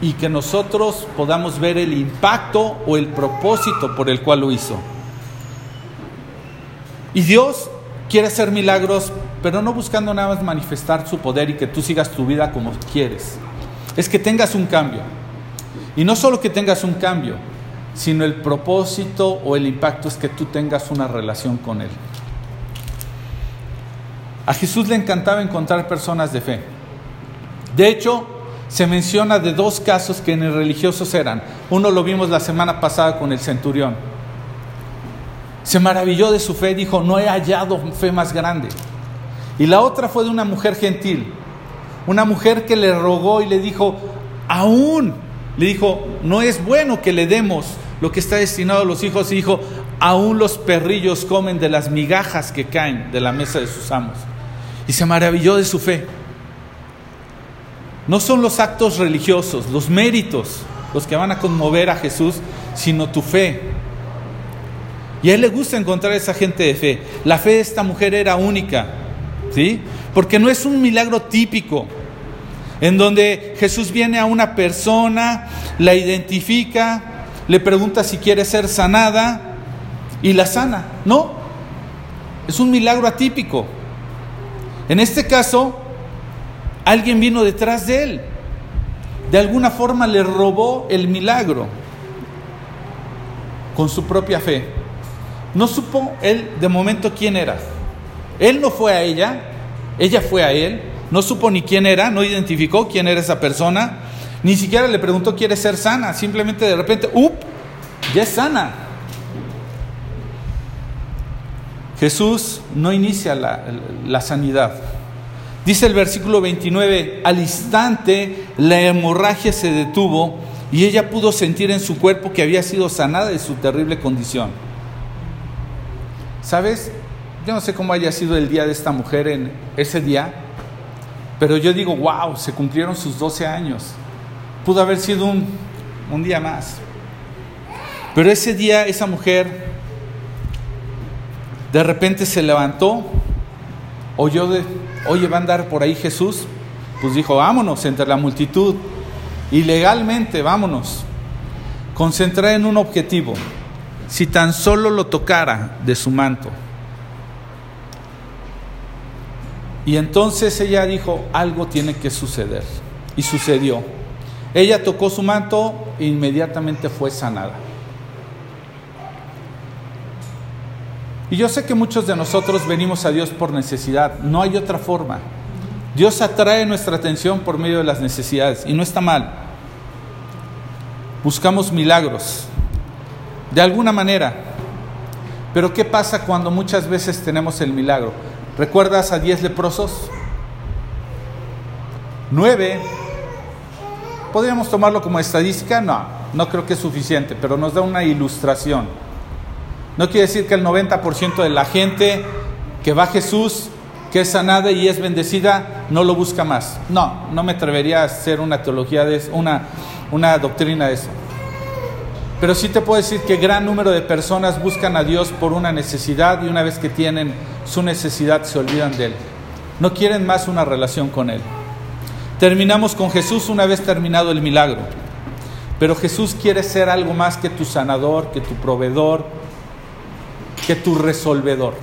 y que nosotros podamos ver el impacto o el propósito por el cual lo hizo. Y Dios quiere hacer milagros, pero no buscando nada más manifestar su poder y que tú sigas tu vida como quieres. Es que tengas un cambio. Y no solo que tengas un cambio, sino el propósito o el impacto es que tú tengas una relación con Él. A Jesús le encantaba encontrar personas de fe. De hecho, se menciona de dos casos que en el religiosos eran. Uno lo vimos la semana pasada con el centurión. Se maravilló de su fe, dijo, no he hallado fe más grande. Y la otra fue de una mujer gentil, una mujer que le rogó y le dijo, aún, le dijo, no es bueno que le demos lo que está destinado a los hijos. Y dijo, aún los perrillos comen de las migajas que caen de la mesa de sus amos. Y se maravilló de su fe. No son los actos religiosos, los méritos, los que van a conmover a Jesús, sino tu fe. Y a él le gusta encontrar a esa gente de fe. La fe de esta mujer era única, ¿sí? Porque no es un milagro típico, en donde Jesús viene a una persona, la identifica, le pregunta si quiere ser sanada y la sana. No, es un milagro atípico. En este caso, alguien vino detrás de él. De alguna forma le robó el milagro con su propia fe. No supo él de momento quién era. Él no fue a ella, ella fue a él. No supo ni quién era, no identificó quién era esa persona. Ni siquiera le preguntó, ¿quiere ser sana? Simplemente de repente, ¡up! Ya es sana. Jesús no inicia la, la sanidad. Dice el versículo 29, al instante la hemorragia se detuvo y ella pudo sentir en su cuerpo que había sido sanada de su terrible condición. ¿Sabes? Yo no sé cómo haya sido el día de esta mujer en ese día, pero yo digo, wow, se cumplieron sus 12 años. Pudo haber sido un, un día más. Pero ese día esa mujer de repente se levantó, oyó de, oye, va a andar por ahí Jesús, pues dijo, vámonos entre la multitud, y legalmente vámonos, concentrar en un objetivo, si tan solo lo tocara de su manto. Y entonces ella dijo, algo tiene que suceder. Y sucedió. Ella tocó su manto e inmediatamente fue sanada. Y yo sé que muchos de nosotros venimos a Dios por necesidad, no hay otra forma. Dios atrae nuestra atención por medio de las necesidades y no está mal. Buscamos milagros, de alguna manera. Pero ¿qué pasa cuando muchas veces tenemos el milagro? ¿Recuerdas a diez leprosos? Nueve. ¿Podríamos tomarlo como estadística? No, no creo que es suficiente, pero nos da una ilustración. No quiere decir que el 90% de la gente que va a Jesús, que es sanada y es bendecida, no lo busca más. No, no me atrevería a hacer una teología de eso, una, una doctrina de eso. Pero sí te puedo decir que gran número de personas buscan a Dios por una necesidad y una vez que tienen su necesidad se olvidan de Él. No quieren más una relación con Él. Terminamos con Jesús una vez terminado el milagro. Pero Jesús quiere ser algo más que tu sanador, que tu proveedor, que tu resolvedor.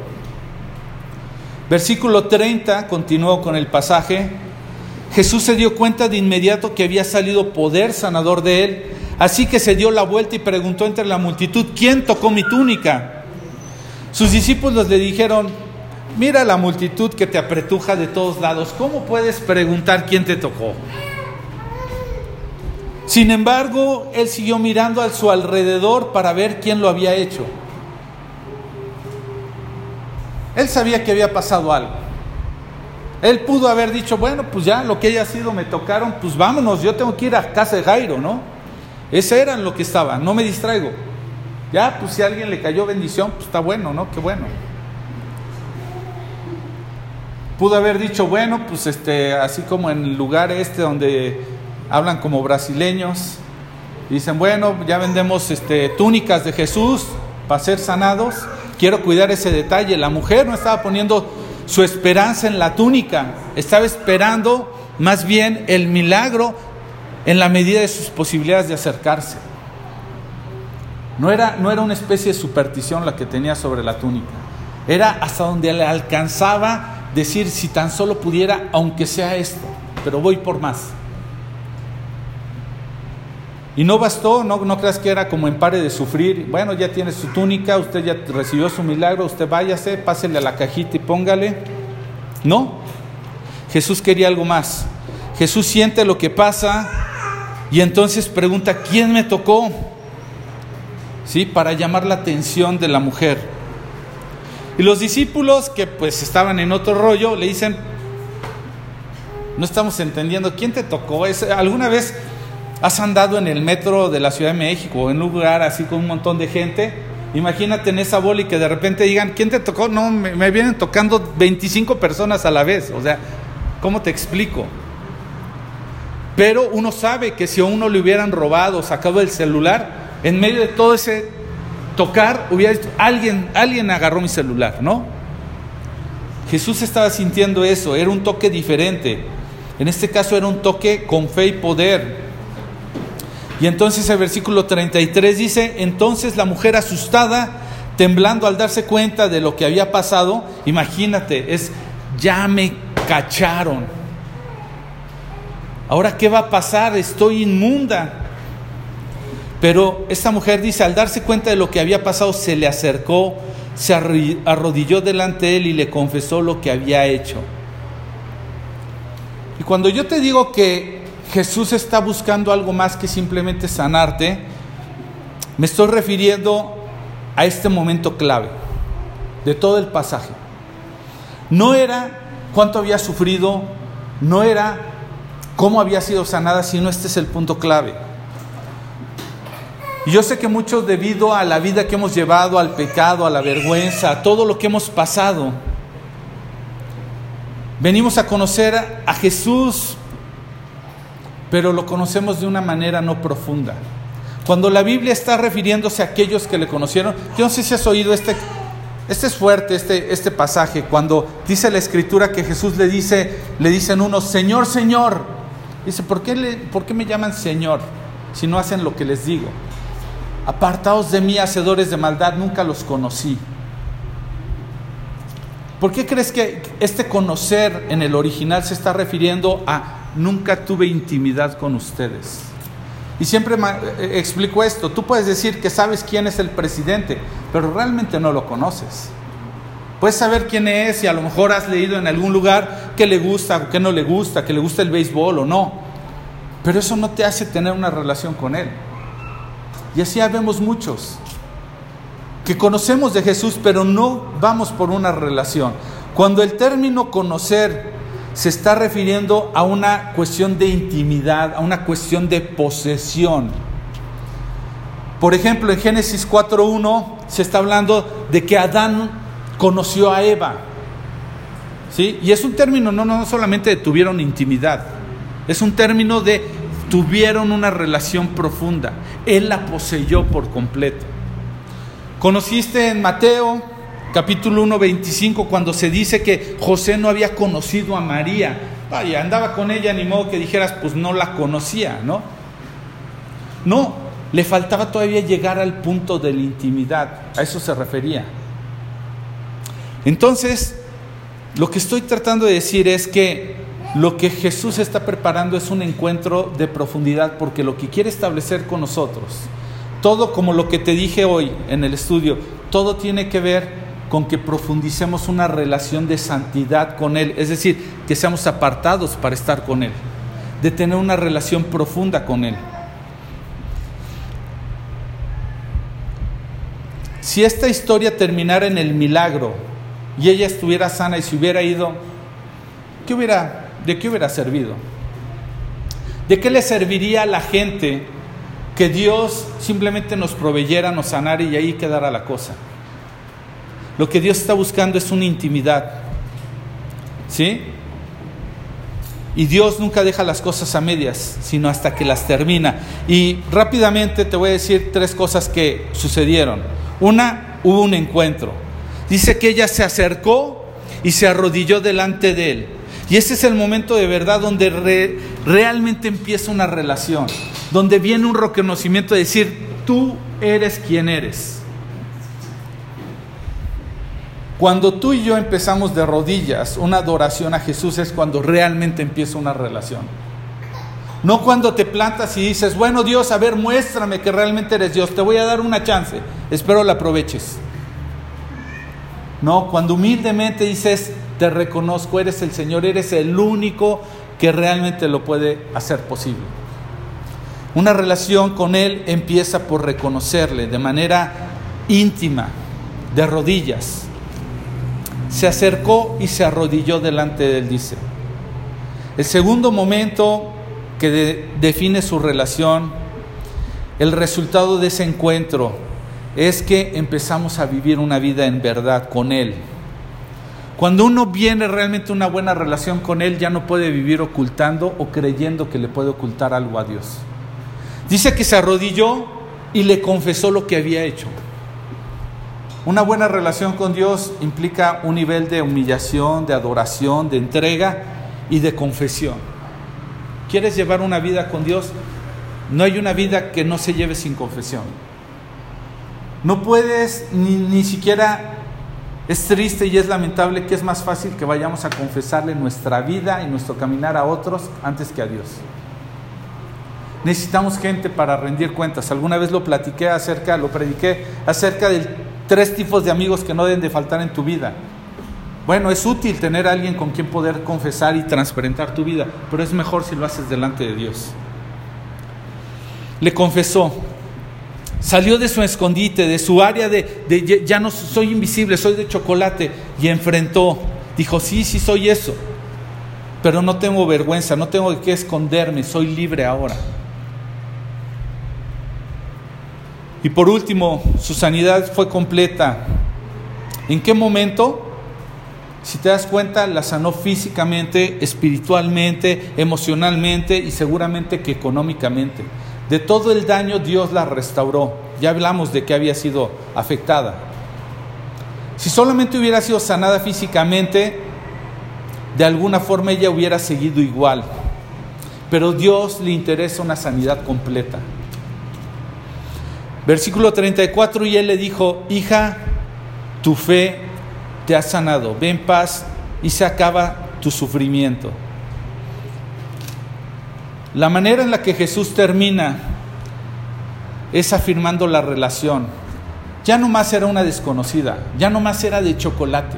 Versículo 30, continuó con el pasaje. Jesús se dio cuenta de inmediato que había salido poder sanador de él, así que se dio la vuelta y preguntó entre la multitud, ¿quién tocó mi túnica? Sus discípulos le dijeron, mira la multitud que te apretuja de todos lados, ¿cómo puedes preguntar quién te tocó? Sin embargo, él siguió mirando a su alrededor para ver quién lo había hecho. Él sabía que había pasado algo. Él pudo haber dicho, bueno, pues ya lo que haya sido me tocaron, pues vámonos, yo tengo que ir a casa de Jairo, ¿no? Ese era lo que estaba, no me distraigo. Ya, pues si a alguien le cayó bendición, pues está bueno, ¿no? Qué bueno. Pudo haber dicho, bueno, pues este, así como en el lugar este donde hablan como brasileños, dicen, bueno, ya vendemos este, túnicas de Jesús para ser sanados Quiero cuidar ese detalle. La mujer no estaba poniendo su esperanza en la túnica, estaba esperando más bien el milagro en la medida de sus posibilidades de acercarse. No era, no era una especie de superstición la que tenía sobre la túnica. Era hasta donde le alcanzaba decir si tan solo pudiera, aunque sea esto, pero voy por más. Y no bastó, no, no creas que era como en pare de sufrir. Bueno, ya tiene su túnica, usted ya recibió su milagro, usted váyase, pásele a la cajita y póngale. No, Jesús quería algo más. Jesús siente lo que pasa y entonces pregunta, ¿quién me tocó? ¿Sí? Para llamar la atención de la mujer. Y los discípulos que pues estaban en otro rollo le dicen, no estamos entendiendo, ¿quién te tocó? ¿Alguna vez has andado en el metro de la Ciudad de México en un lugar así con un montón de gente? Imagínate en esa bola y que de repente digan, ¿quién te tocó? No, me, me vienen tocando 25 personas a la vez. O sea, ¿cómo te explico? Pero uno sabe que si a uno le hubieran robado, sacado el celular, en medio de todo ese tocar, hubiera dicho, alguien, alguien agarró mi celular, ¿no? Jesús estaba sintiendo eso, era un toque diferente. En este caso era un toque con fe y poder. Y entonces el versículo 33 dice, entonces la mujer asustada, temblando al darse cuenta de lo que había pasado, imagínate, es, ya me cacharon. Ahora, ¿qué va a pasar? Estoy inmunda. Pero esta mujer dice, al darse cuenta de lo que había pasado, se le acercó, se arrodilló delante de él y le confesó lo que había hecho. Y cuando yo te digo que Jesús está buscando algo más que simplemente sanarte, me estoy refiriendo a este momento clave de todo el pasaje. No era cuánto había sufrido, no era cómo había sido sanada, sino este es el punto clave. Y yo sé que muchos debido a la vida que hemos llevado, al pecado, a la vergüenza, a todo lo que hemos pasado, venimos a conocer a Jesús, pero lo conocemos de una manera no profunda. Cuando la Biblia está refiriéndose a aquellos que le conocieron, yo no sé si has oído este, este es fuerte, este, este pasaje, cuando dice la escritura que Jesús le dice, le dicen unos, Señor, Señor, Dice, ¿por qué, le, ¿por qué me llaman Señor si no hacen lo que les digo? Apartaos de mí, hacedores de maldad, nunca los conocí. ¿Por qué crees que este conocer en el original se está refiriendo a nunca tuve intimidad con ustedes? Y siempre eh, explico esto, tú puedes decir que sabes quién es el presidente, pero realmente no lo conoces. Puedes saber quién es y a lo mejor has leído en algún lugar que le gusta o que no le gusta, que le gusta el béisbol o no. Pero eso no te hace tener una relación con Él. Y así vemos muchos que conocemos de Jesús, pero no vamos por una relación. Cuando el término conocer se está refiriendo a una cuestión de intimidad, a una cuestión de posesión. Por ejemplo, en Génesis 4.1 se está hablando de que Adán conoció a Eva. ¿Sí? Y es un término no, no solamente tuvieron intimidad, es un término de tuvieron una relación profunda. Él la poseyó por completo. Conociste en Mateo capítulo 1, 25, cuando se dice que José no había conocido a María. Vaya, andaba con ella, ni modo que dijeras, pues no la conocía, ¿no? No, le faltaba todavía llegar al punto de la intimidad, a eso se refería. Entonces, lo que estoy tratando de decir es que lo que Jesús está preparando es un encuentro de profundidad porque lo que quiere establecer con nosotros, todo como lo que te dije hoy en el estudio, todo tiene que ver con que profundicemos una relación de santidad con Él, es decir, que seamos apartados para estar con Él, de tener una relación profunda con Él. Si esta historia terminara en el milagro, y ella estuviera sana y se hubiera ido, ¿qué hubiera, ¿de qué hubiera servido? ¿De qué le serviría a la gente que Dios simplemente nos proveyera, nos sanara y ahí quedara la cosa? Lo que Dios está buscando es una intimidad. ¿Sí? Y Dios nunca deja las cosas a medias, sino hasta que las termina. Y rápidamente te voy a decir tres cosas que sucedieron. Una, hubo un encuentro. Dice que ella se acercó y se arrodilló delante de él. Y ese es el momento de verdad donde realmente empieza una relación, donde viene un reconocimiento de decir, tú eres quien eres. Cuando tú y yo empezamos de rodillas una adoración a Jesús es cuando realmente empieza una relación. No cuando te plantas y dices, bueno Dios, a ver, muéstrame que realmente eres Dios, te voy a dar una chance, espero la aproveches. No, cuando humildemente dices, te reconozco, eres el Señor, eres el único que realmente lo puede hacer posible. Una relación con Él empieza por reconocerle de manera íntima, de rodillas. Se acercó y se arrodilló delante de Él, dice. El segundo momento que define su relación, el resultado de ese encuentro es que empezamos a vivir una vida en verdad con Él. Cuando uno viene realmente una buena relación con Él, ya no puede vivir ocultando o creyendo que le puede ocultar algo a Dios. Dice que se arrodilló y le confesó lo que había hecho. Una buena relación con Dios implica un nivel de humillación, de adoración, de entrega y de confesión. ¿Quieres llevar una vida con Dios? No hay una vida que no se lleve sin confesión. No puedes ni, ni siquiera es triste y es lamentable que es más fácil que vayamos a confesarle nuestra vida y nuestro caminar a otros antes que a Dios. Necesitamos gente para rendir cuentas. Alguna vez lo platiqué acerca, lo prediqué acerca de tres tipos de amigos que no deben de faltar en tu vida. Bueno, es útil tener a alguien con quien poder confesar y transparentar tu vida, pero es mejor si lo haces delante de Dios. Le confesó, Salió de su escondite, de su área de, ya no soy invisible, soy de chocolate, y enfrentó. Dijo, sí, sí soy eso, pero no tengo vergüenza, no tengo que esconderme, soy libre ahora. Y por último, su sanidad fue completa. ¿En qué momento? Si te das cuenta, la sanó físicamente, espiritualmente, emocionalmente y seguramente que económicamente. De todo el daño Dios la restauró. Ya hablamos de que había sido afectada. Si solamente hubiera sido sanada físicamente, de alguna forma ella hubiera seguido igual. Pero Dios le interesa una sanidad completa. Versículo 34, y él le dijo, hija, tu fe te ha sanado, ve en paz y se acaba tu sufrimiento. La manera en la que Jesús termina es afirmando la relación. Ya no más era una desconocida, ya no más era de chocolate.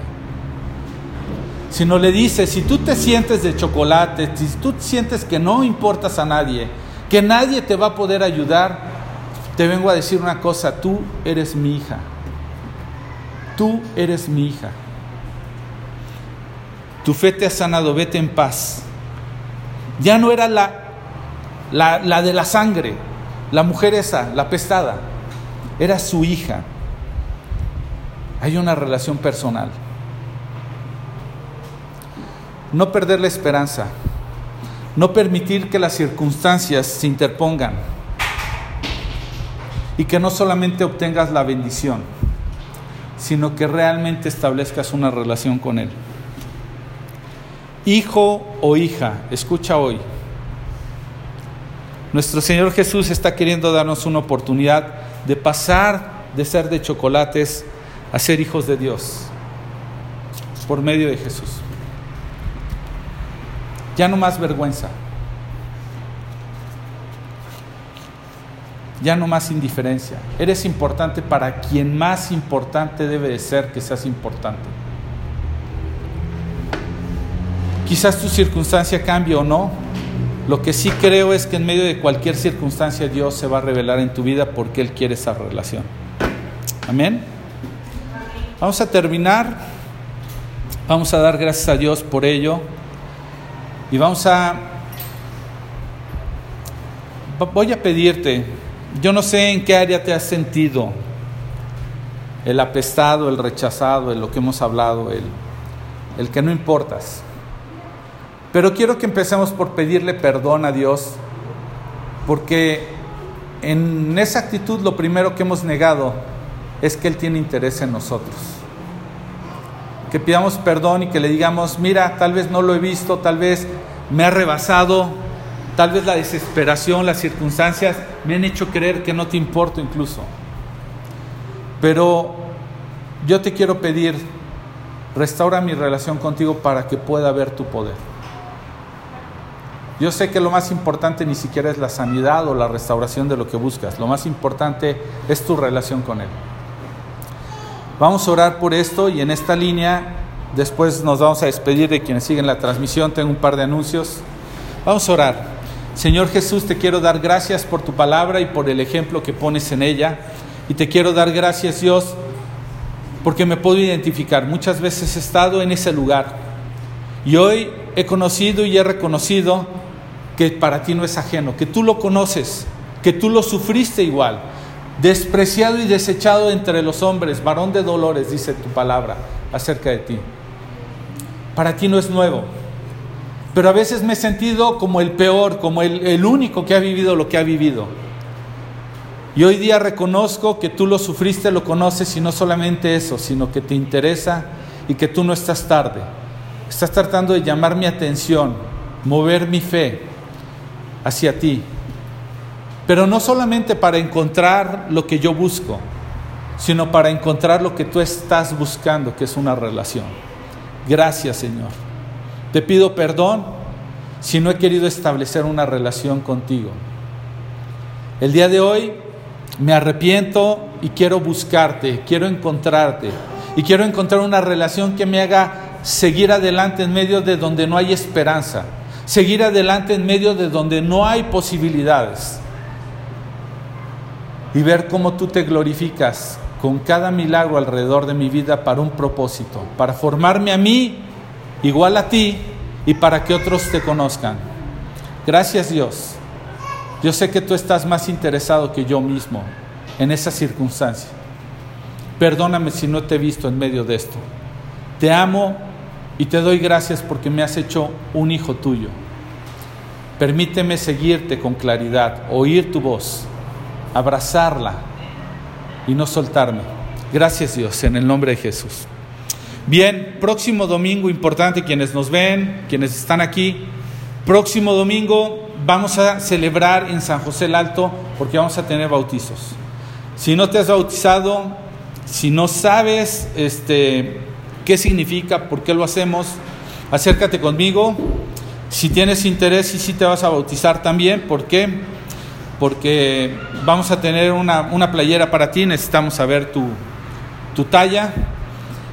Sino le dice, si tú te sientes de chocolate, si tú sientes que no importas a nadie, que nadie te va a poder ayudar, te vengo a decir una cosa, tú eres mi hija. Tú eres mi hija. Tu fe te ha sanado, vete en paz. Ya no era la la, de la sangre, la mujer esa, la pestada, era su hija. Hay una relación personal. No perder la esperanza, no permitir que las circunstancias se interpongan y que no solamente obtengas la bendición, sino que realmente establezcas una relación con Él. Hijo o hija, escucha hoy, nuestro Señor Jesús está queriendo darnos una oportunidad de pasar de ser de chocolates a ser hijos de Dios por medio de Jesús. Ya no más vergüenza. Ya no más indiferencia. Eres importante para quien más importante debe de ser que seas importante. Quizás tu circunstancia cambie o no, lo que sí creo es que en medio de cualquier circunstancia Dios se va a revelar en tu vida porque Él quiere esa relación. Amén. Vamos a terminar. Vamos a dar gracias a Dios por ello. Y vamos a... Voy a pedirte, yo no sé en qué área te has sentido, el apestado, el rechazado, el lo que hemos hablado, el, el que no importas. Pero quiero que empecemos por pedirle perdón a Dios, porque en esa actitud lo primero que hemos negado es que Él tiene interés en nosotros. Que pidamos perdón y que le digamos, mira, tal vez no lo he visto, tal vez me ha rebasado, Tal vez la desesperación, las circunstancias me han hecho creer que no te importo incluso. Pero yo te quiero pedir, restaura mi relación contigo para que pueda ver tu poder. Yo sé que lo más importante ni siquiera es la sanidad o la restauración de lo que buscas. Lo más importante es tu relación con Él. Vamos a orar por esto y en esta línea después nos vamos a despedir de quienes siguen la transmisión. Tengo un par de anuncios. Vamos a orar. Señor Jesús, te quiero dar gracias por tu palabra y por el ejemplo que pones en ella. Y te quiero dar gracias, Dios, porque me puedo identificar. Muchas veces he estado en ese lugar. Y hoy he conocido y he reconocido que para ti no es ajeno, que tú lo conoces, que tú lo sufriste igual despreciado y desechado entre los hombres, varón de dolores, dice tu palabra acerca de ti. Para ti no es nuevo, pero a veces me he sentido como el peor, como el, el único que ha vivido lo que ha vivido. Y hoy día reconozco que tú lo sufriste, lo conoces y no solamente eso, sino que te interesa y que tú no estás tarde. Estás tratando de llamar mi atención, mover mi fe hacia ti. Pero no solamente para encontrar lo que yo busco, sino para encontrar lo que tú estás buscando, que es una relación. Gracias Señor. Te pido perdón si no he querido establecer una relación contigo. El día de hoy me arrepiento y quiero buscarte, quiero encontrarte. Y quiero encontrar una relación que me haga seguir adelante en medio de donde no hay esperanza, seguir adelante en medio de donde no hay posibilidades. Y ver cómo tú te glorificas con cada milagro alrededor de mi vida para un propósito, para formarme a mí igual a ti y para que otros te conozcan. Gracias Dios. Yo sé que tú estás más interesado que yo mismo en esa circunstancia. Perdóname si no te he visto en medio de esto. Te amo y te doy gracias porque me has hecho un hijo tuyo. Permíteme seguirte con claridad, oír tu voz abrazarla y no soltarme. Gracias Dios, en el nombre de Jesús. Bien, próximo domingo importante, quienes nos ven, quienes están aquí, próximo domingo vamos a celebrar en San José el Alto porque vamos a tener bautizos. Si no te has bautizado, si no sabes este, qué significa, por qué lo hacemos, acércate conmigo. Si tienes interés y si te vas a bautizar también, ¿por qué? porque vamos a tener una, playera para ti, necesitamos saber tu, tu talla.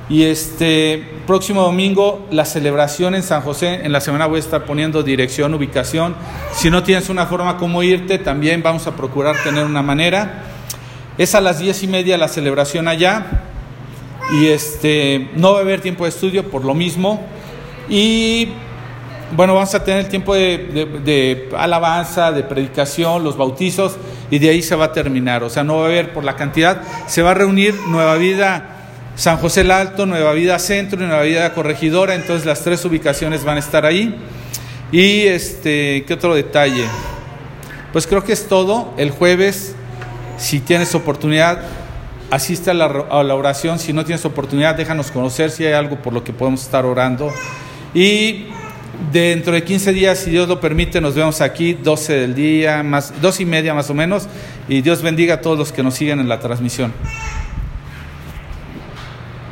Y este próximo domingo la celebración en San José, en la semana voy a estar poniendo dirección, ubicación. Si no tienes una forma como irte, también vamos a procurar tener una manera. Es a las diez y media la celebración allá. Y este no va a haber tiempo de estudio por lo mismo. Y bueno, vamos a tener tiempo de, alabanza, de predicación, los bautizos, y de ahí se va a terminar. O sea, no va a haber por la cantidad, se va a reunir Nueva Vida San José el Alto, Nueva Vida Centro y Nueva Vida Corregidora, entonces las tres ubicaciones van a estar ahí. Y este, ¿qué otro detalle? Pues creo que es todo. El jueves, si tienes oportunidad, asiste a la, oración. Si no tienes oportunidad, déjanos conocer si hay algo por lo que podemos estar orando. Y Dentro de 15 días, si Dios lo permite, nos vemos aquí, 12 del día, más, y media más o menos, y Dios bendiga a todos los que nos siguen en la transmisión.